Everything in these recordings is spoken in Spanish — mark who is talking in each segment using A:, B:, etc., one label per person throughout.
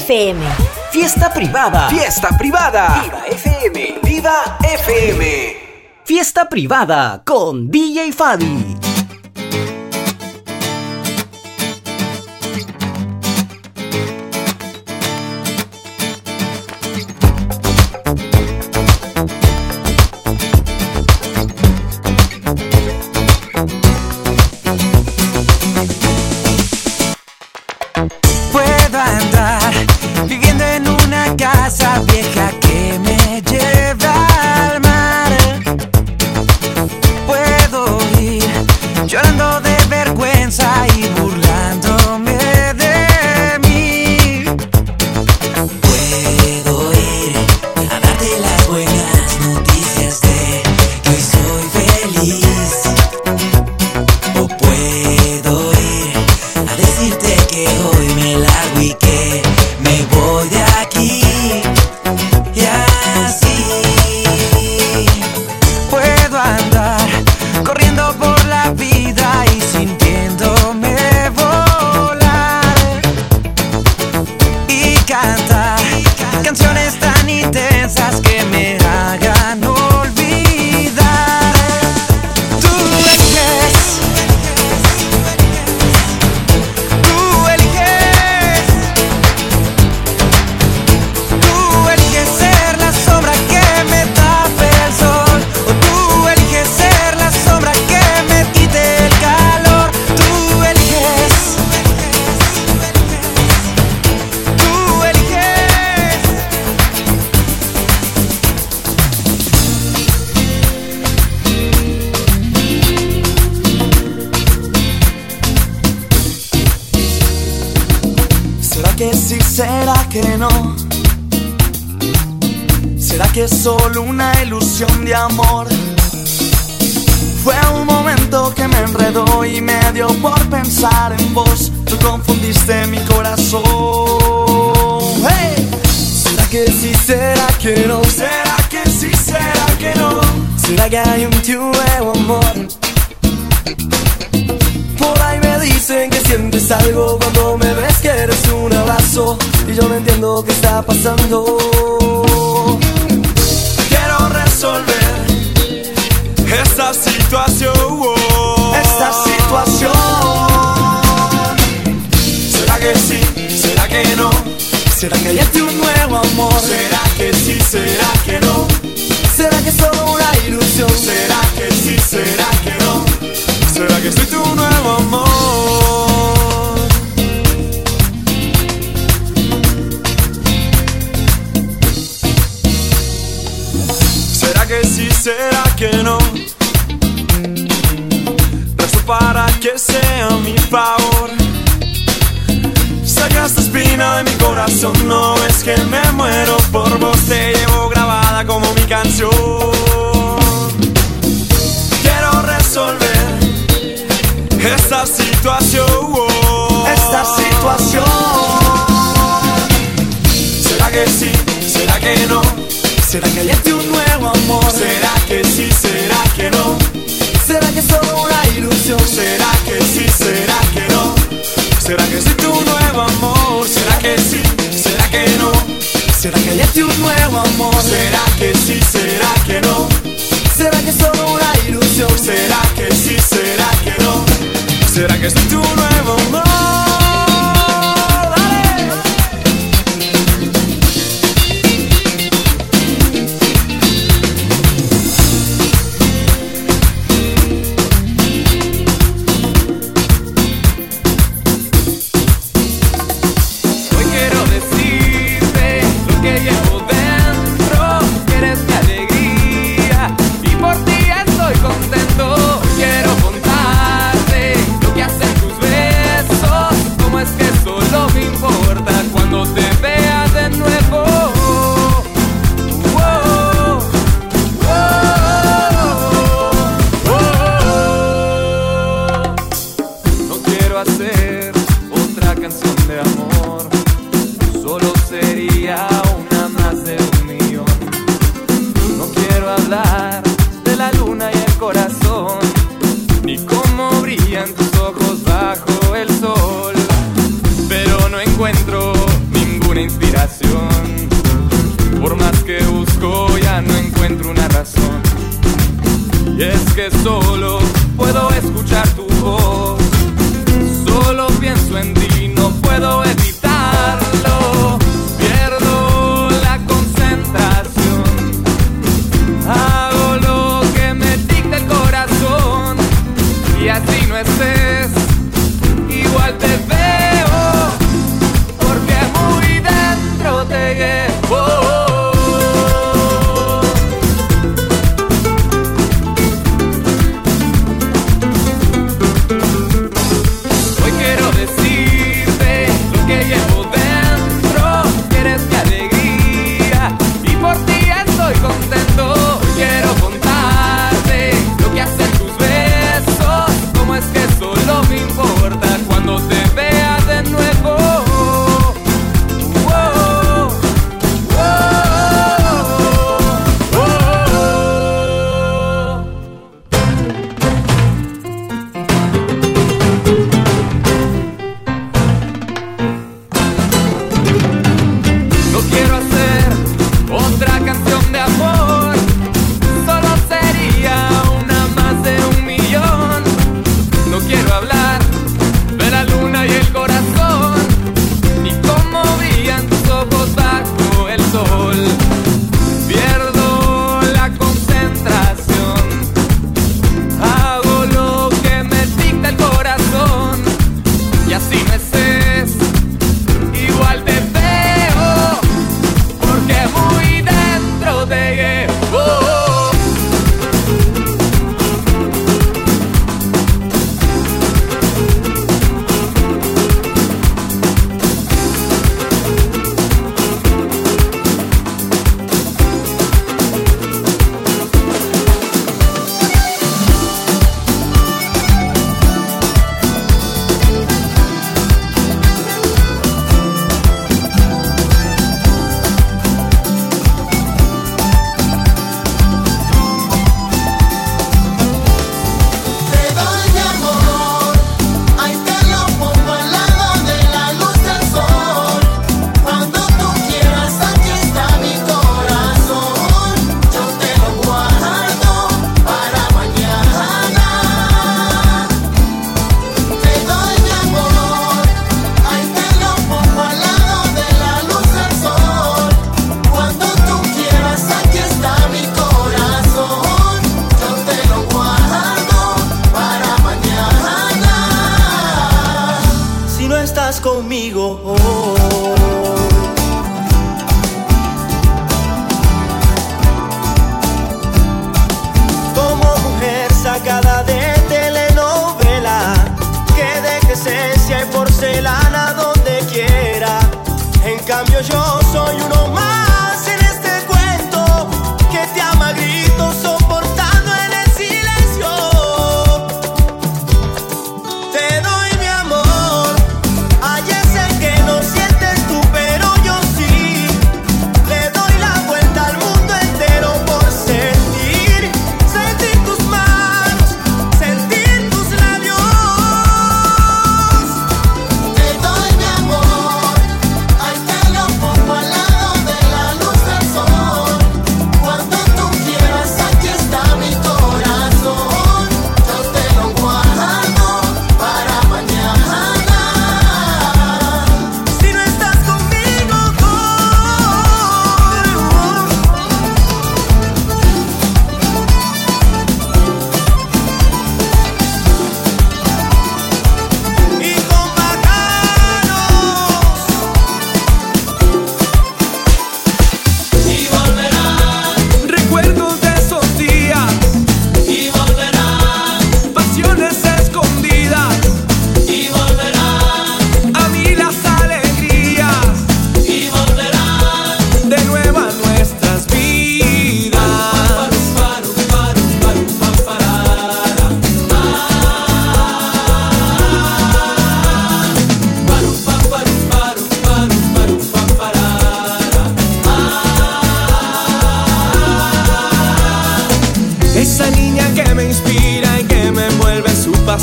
A: FM.
B: Fiesta privada.
C: Fiesta privada.
B: Viva FM.
C: Viva FM.
B: Fiesta privada con DJ Fabi.
A: que sí, será que no? ¿Será que es solo una ilusión de amor? Fue un momento que me enredó y me dio por pensar en vos. Tú confundiste mi corazón. ¿Será que sí? ¿Será que no? ¿Será que sí? ¿Será que no? ¿Será que hay un nuevo amor? Por ahí dicen que sientes algo cuando me ves que eres un abrazo y yo no entiendo qué está pasando. Quiero resolver esta situación. Esta situación. ¿Será que sí? ¿Será que no? ¿Será que ya es un nuevo amor? ¿Será que sí? ¿Será que
D: no? ¿Será que es solo una ilusión? ¿Será que sí? ¿Será que no? ¿Será que soy tu nuevo amor? ¿Será que sí? ¿Será que no? Rezo para que sea mi favor. Saca esta espina de mi corazón,
E: no es que me muero por vos, te llevo grabada como mi canción. esta situación. Esta situación. ¿Será que sí? ¿Será que no? ¿Será que hay
D: este un nuevo amor? ¿Será que sí? ¿Será
E: que no?
A: ¿Será que es
F: solo una
A: ilusión? ¿Será
F: que sí?
A: ¿Será que no? ¿Será
F: que sí
A: tu nuevo amor? ¿Será que sí? ¿Será que no? ¿Será que hay este un nuevo amor? ¿Será que
G: sí? ¿Será que no?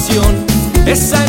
G: Pasión. Esa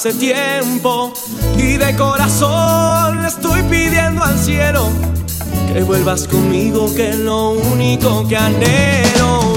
G: hace tiempo y de corazón le estoy pidiendo al cielo que vuelvas conmigo, que es lo único que anhelo.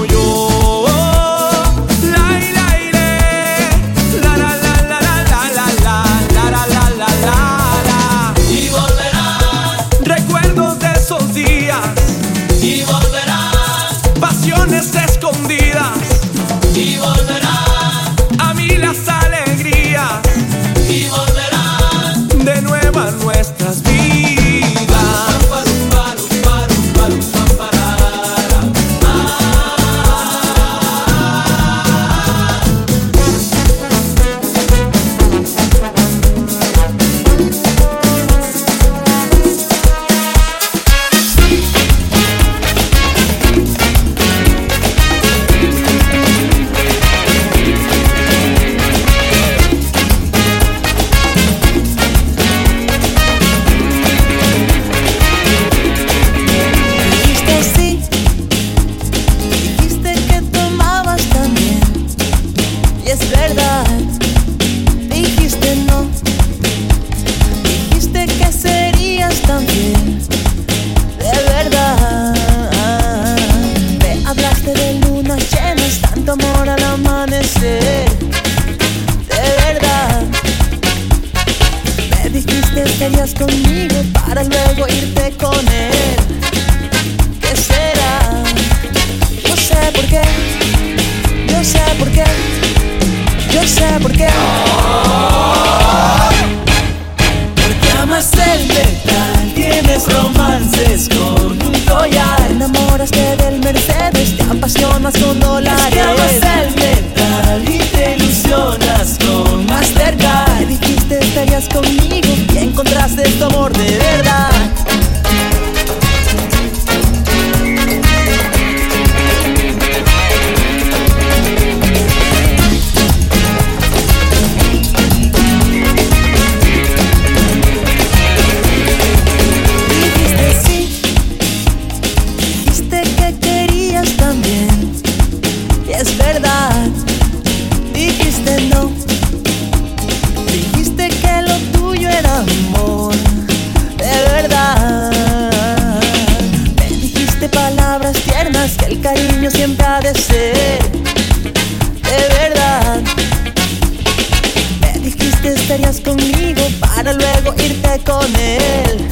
H: para luego irte con él.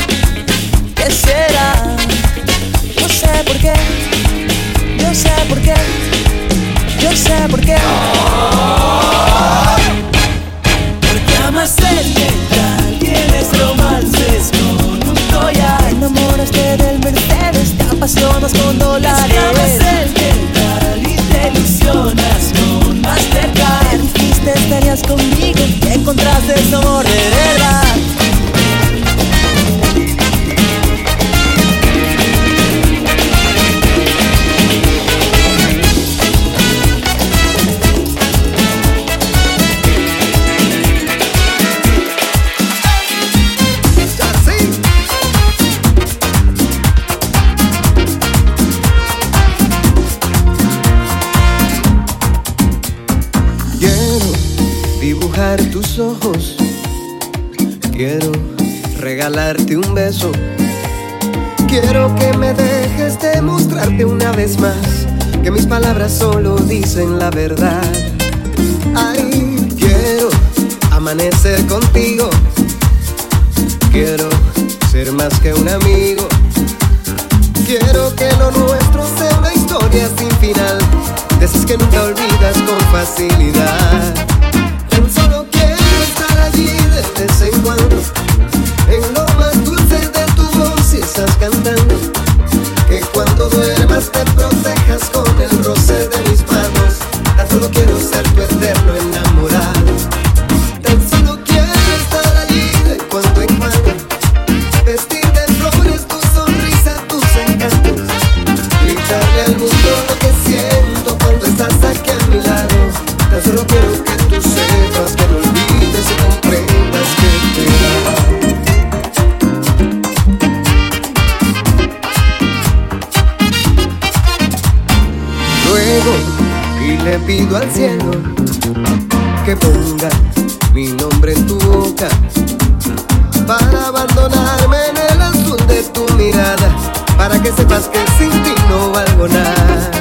H: ¿Qué será? No sé por qué, yo sé por qué, yo sé por qué. Porque amas el metal, tienes romances con un toya. Te enamoraste del Mercedes, te apasionas con dólares.
I: solo dicen la verdad. Ay, quiero amanecer contigo. Quiero ser más que un amigo. Que tú sepas que lo olvides y comprendas que te da. Luego
G: y le pido al cielo que ponga mi nombre en tu boca para abandonarme en el azul de tu mirada, para que sepas que sin ti no valgo nada.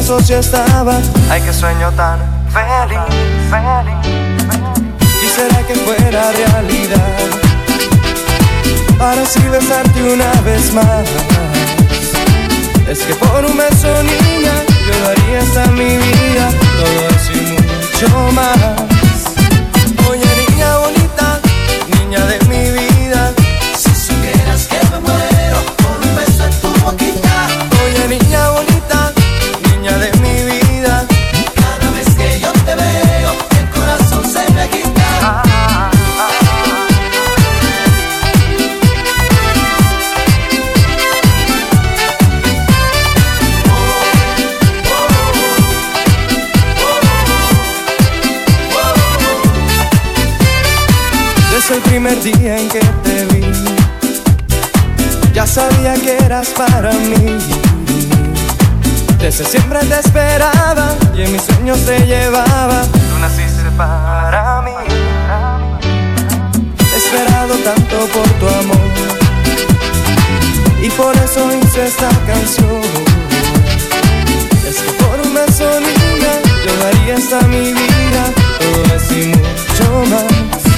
J: brazos ya estaba.
K: Ay, qué sueño tan feliz, feliz, feliz.
J: Quisiera que fuera realidad. Para así besarte una vez más. Es que por un beso, niña, yo daría hasta mi vida. Todo eso mucho más. para mí. Desde siempre te esperaba y en mis sueños te llevaba.
K: Tú naciste para mí.
J: He esperado tanto por tu amor y por eso hice esta canción. Es que por una sonrisa yo daría hasta mi vida, todo eso y
L: mucho más.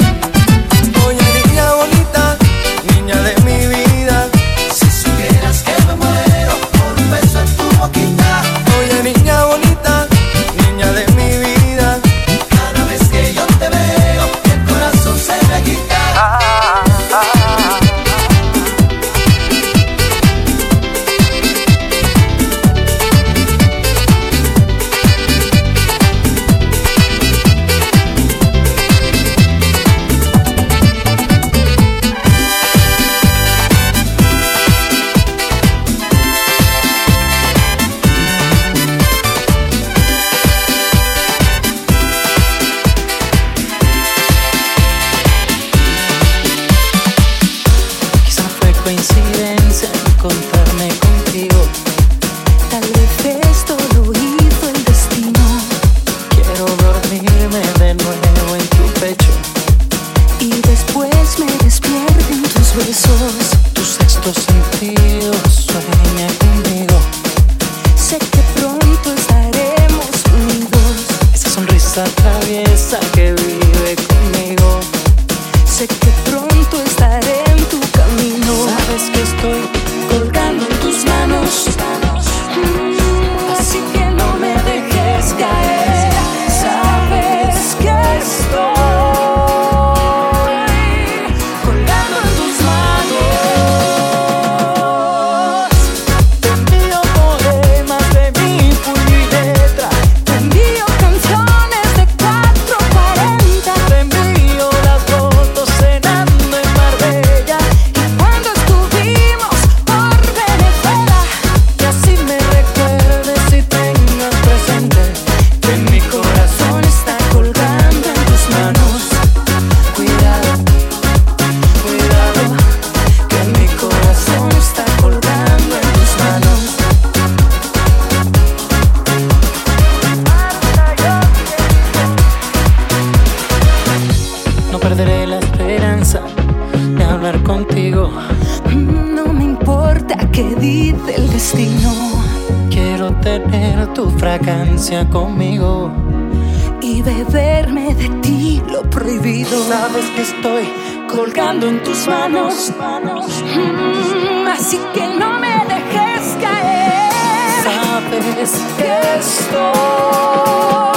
L: manos.
M: Mm, así que no me dejes caer.
L: Sabes
M: que estoy.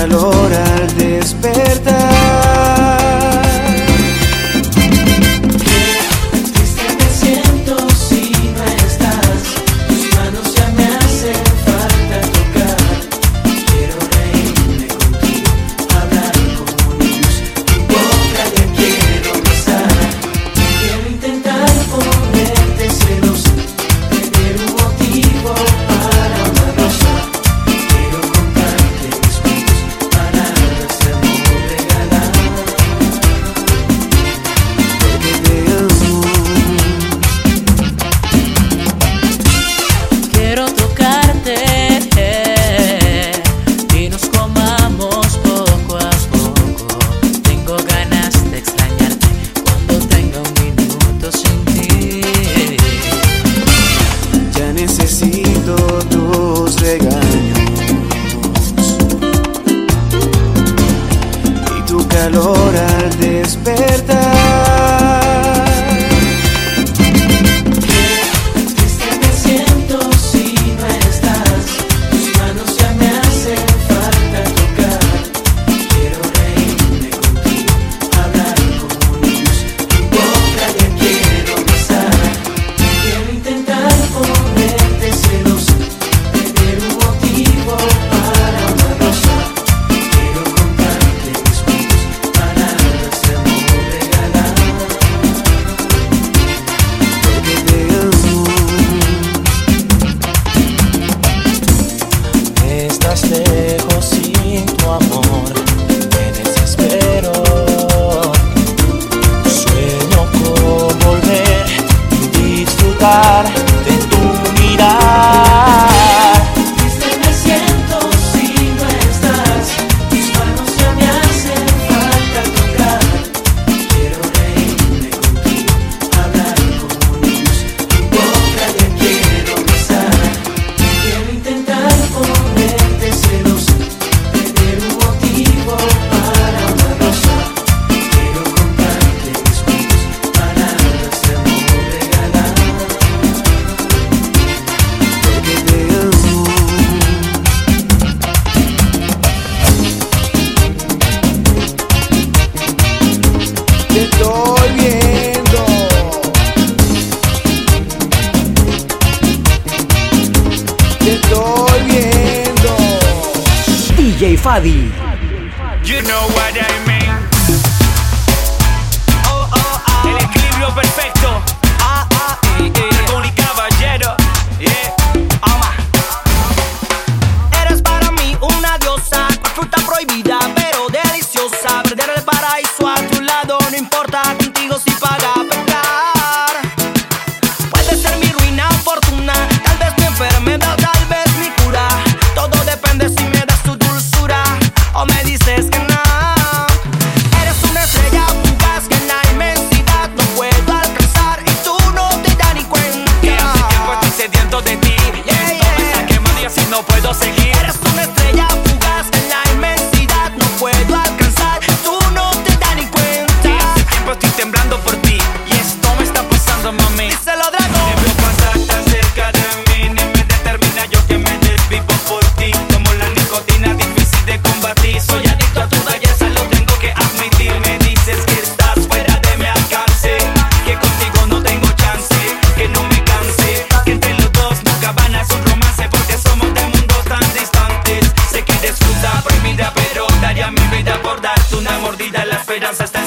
M: calor al
N: despertar. Esperanza está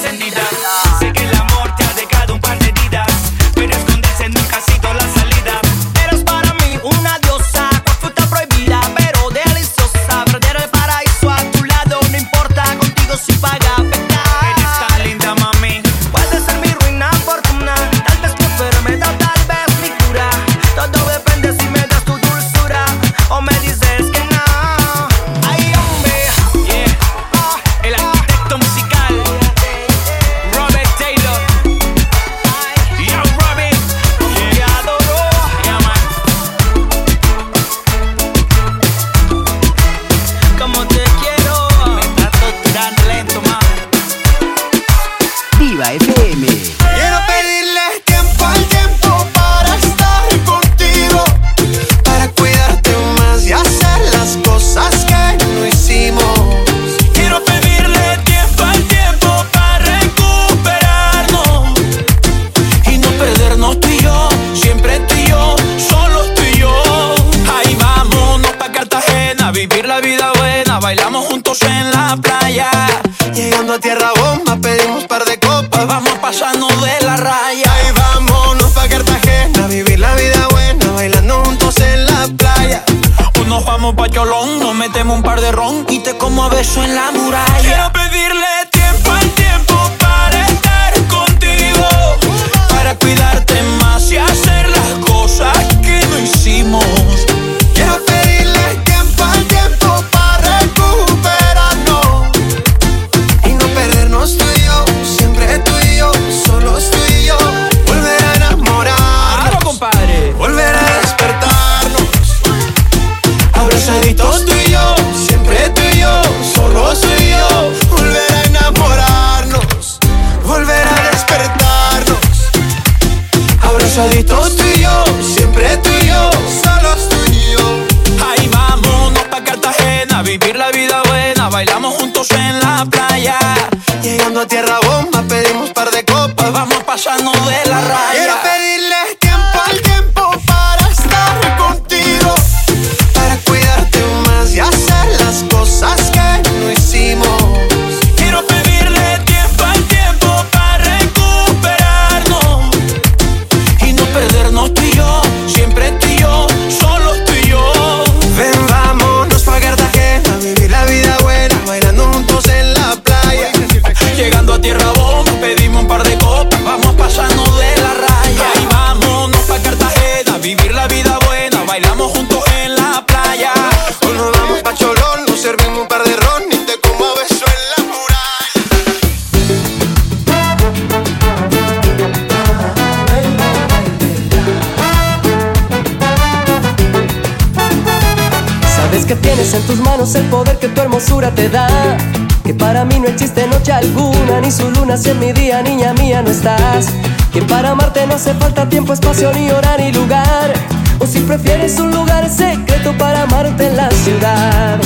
O: existe noche alguna, ni su luna si en mi día, niña mía, no estás. Que para amarte no hace falta tiempo, espacio, ni hora, ni lugar. O si prefieres un lugar secreto para amarte en la ciudad.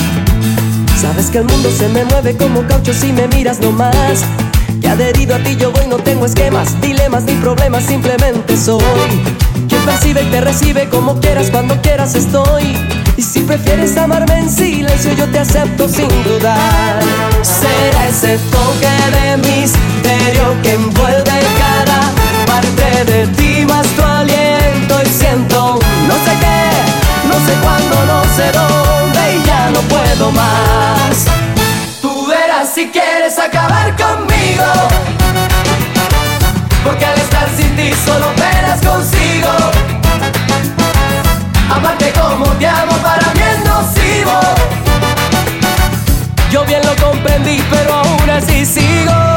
O: Sabes que el mundo se me mueve como caucho si me miras nomás. Que adherido a ti yo voy, no tengo esquemas, dilemas ni problemas, simplemente soy. Quien percibe y te recibe como quieras, cuando quieras estoy. Y si prefieres amarme en silencio, yo te acepto sin dudar. Ese toque de misterio que envuelve cada parte de ti, más tu aliento y siento no sé qué, no sé cuándo, no sé dónde y ya no puedo más. Tú verás si quieres acabar conmigo. Porque al estar sin ti solo penas consigo. Amarte como te amo para mí es nocivo. Yo bien lo comprendí, pero así sigo.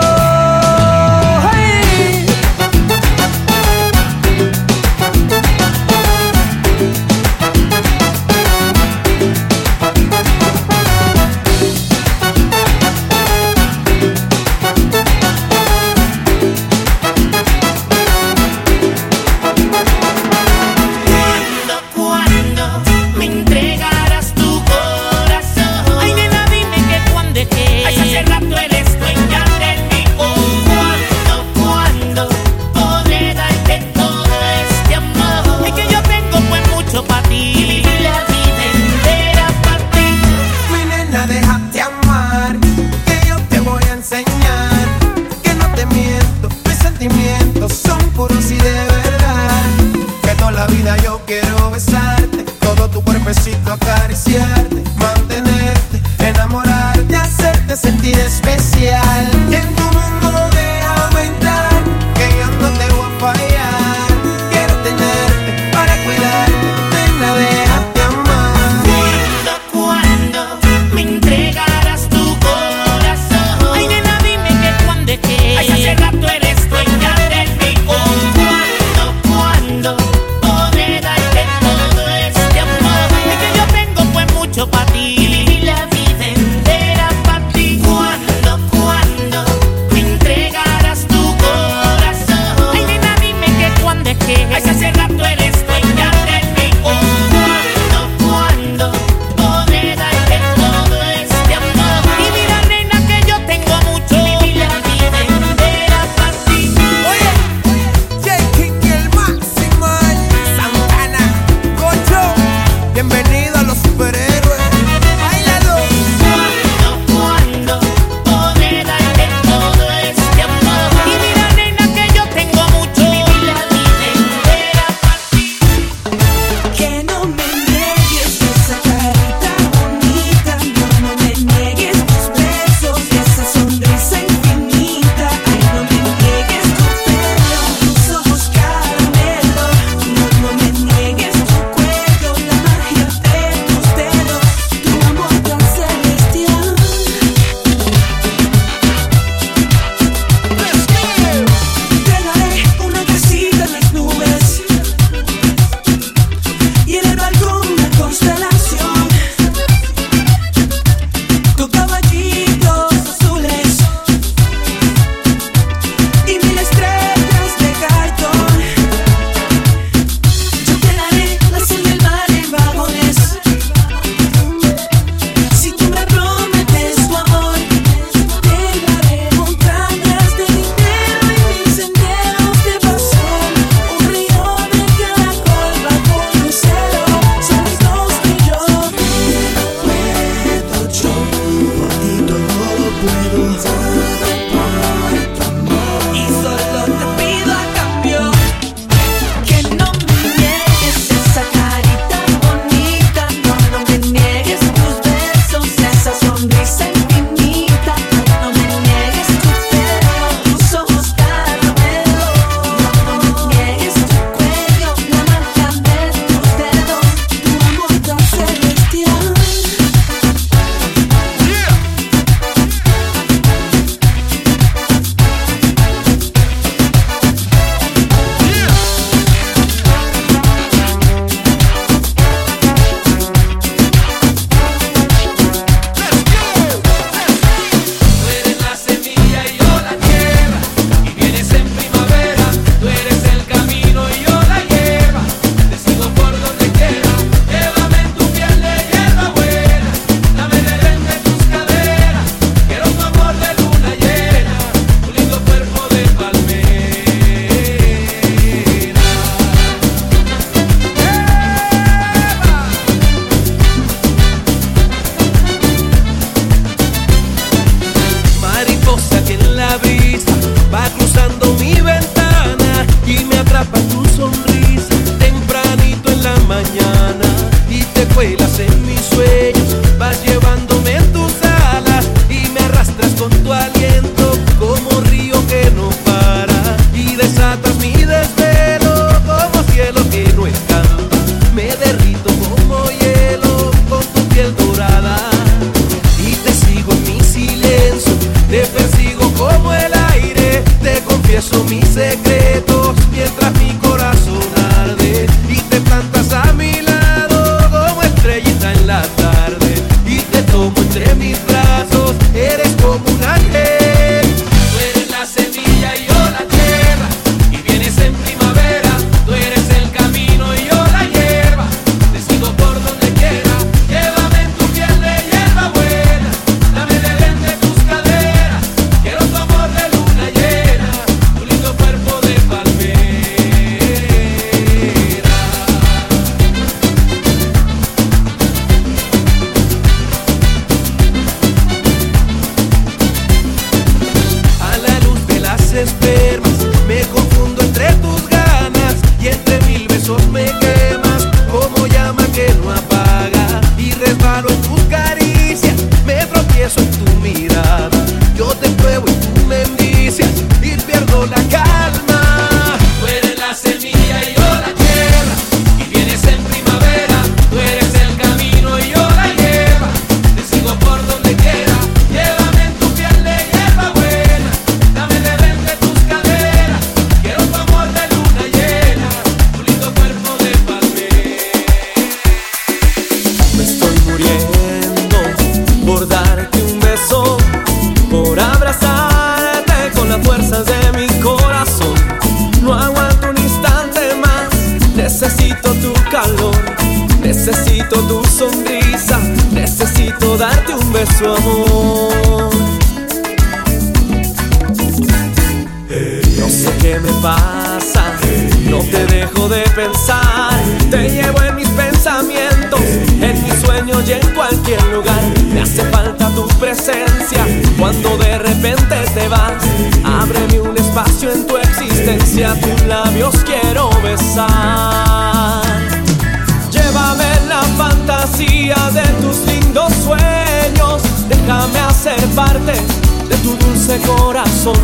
P: dulce corazón.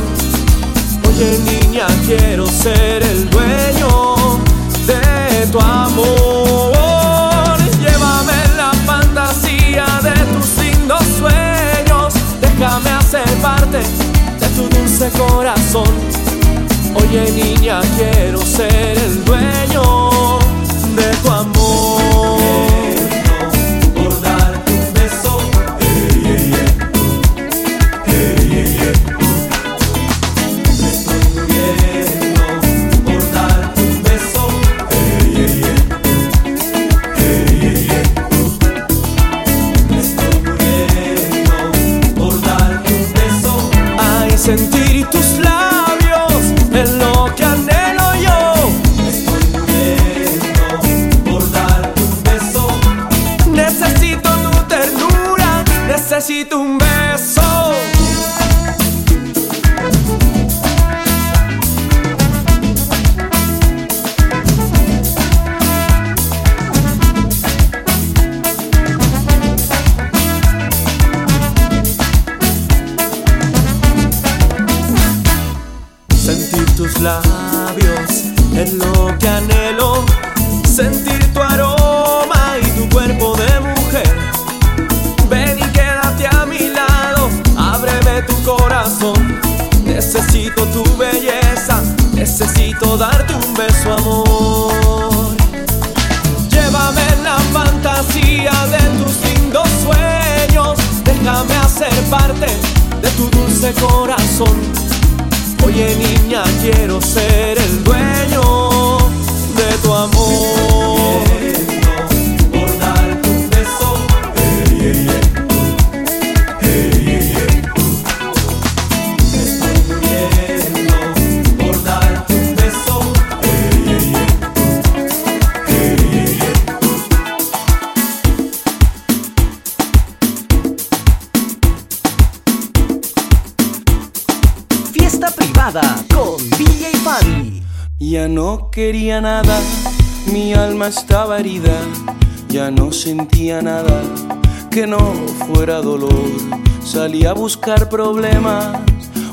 P: Oye niña, quiero ser el dueño de tu amor. Llévame en la fantasía de tus lindos sueños. Déjame hacer parte de tu dulce corazón. Oye niña, quiero ser el dueño. quería nada, mi alma estaba herida, ya no sentía nada que no fuera dolor. Salí a buscar problemas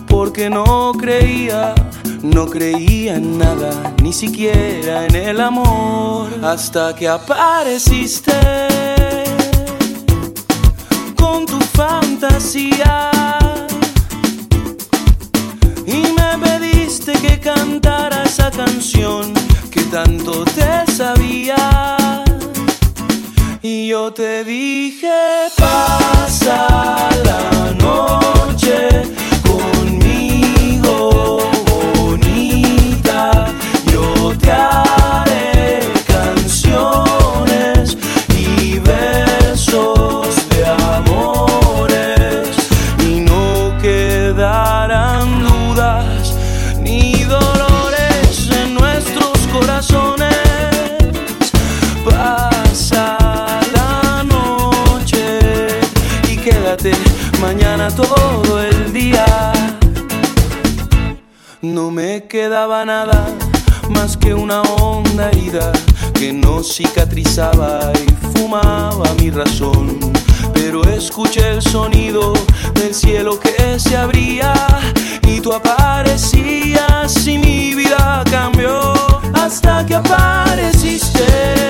P: porque no creía, no creía en nada, ni siquiera en el amor, hasta que apareciste con tu fantasía.
E: Cantara esa canción que tanto te sabía. Y yo te dije, pasa la noche quedaba nada más que una honda herida que no cicatrizaba y fumaba mi razón. Pero escuché el sonido del cielo que se abría y tú aparecías y mi vida cambió hasta que apareciste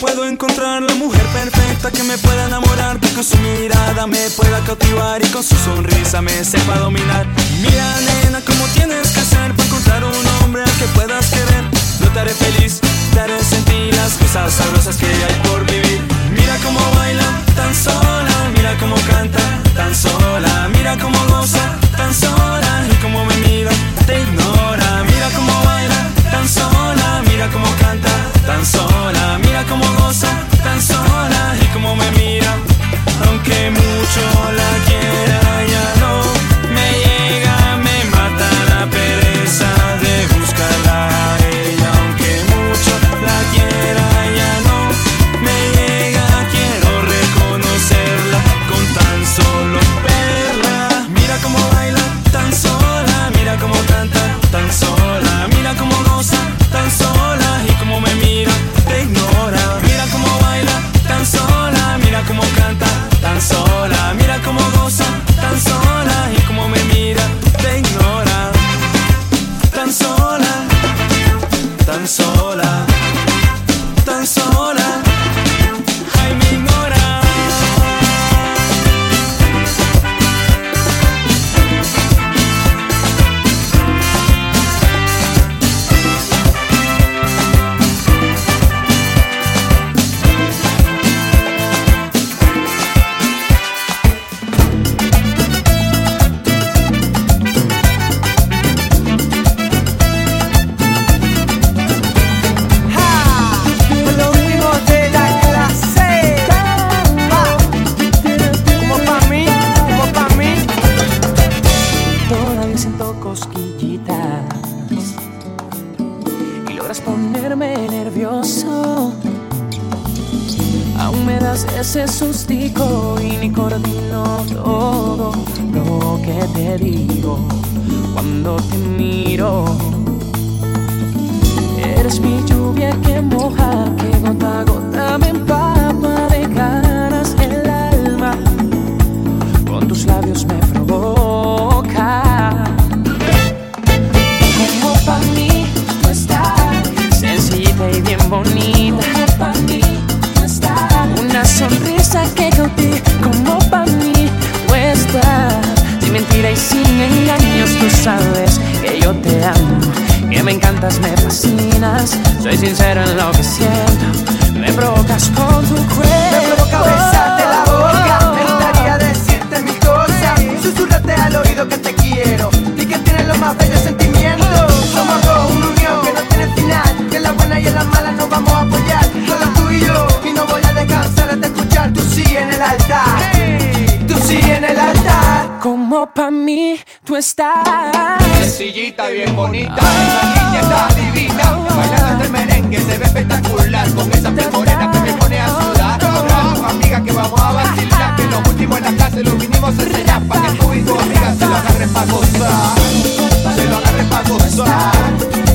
Q: puedo encontrar la mujer perfecta que me pueda enamorar, que con su mirada me pueda cautivar y con su sonrisa me sepa dominar. Mira, nena, cómo tienes que hacer para encontrar un hombre al que puedas querer. Yo te haré feliz, te haré sentir las cosas sabrosas que hay por vivir. Mira cómo baila, tan sola, mira cómo canta, tan sola, mira cómo goza, tan sola, y cómo me mira, te ignora. Mira cómo canta, tan sola, mira cómo goza, tan sola,
R: cosquillitas y logras ponerme nervioso. Aún me das ese sustico y ni coordino todo lo que te digo cuando te miro. Eres mi lluvia que moja, que gota a gota me empapa mentira y sin engaños. Tú sabes que yo te amo, que me encantas, me fascinas. Soy sincero en lo que siento. Me provocas con tu cuerpo.
S: Me provoca besarte la boca, me gustaría decirte mil cosas. Susurrarte al oído que te quiero y que tienes los más bellos sentimientos. Somos dos, una unión que no tiene final. Que en la buena y en la mala nos vamos a apoyar. Solo tú y yo, y no voy a descansar de escuchar tu sí en el altar. Tu sí en el altar.
R: Como pa' mí tú estás.
G: Sencillita, bien bonita, esa niña está divina. Bailando este merengue se ve espectacular. Con esa piel morena que me pone a sudar. Con amiga que vamos a vacilar. Que lo último en la clase lo vinimos a enseñar. Pa' que tú y tu amiga se lo agarren pa' gozar. Se lo agarren pa' gozar.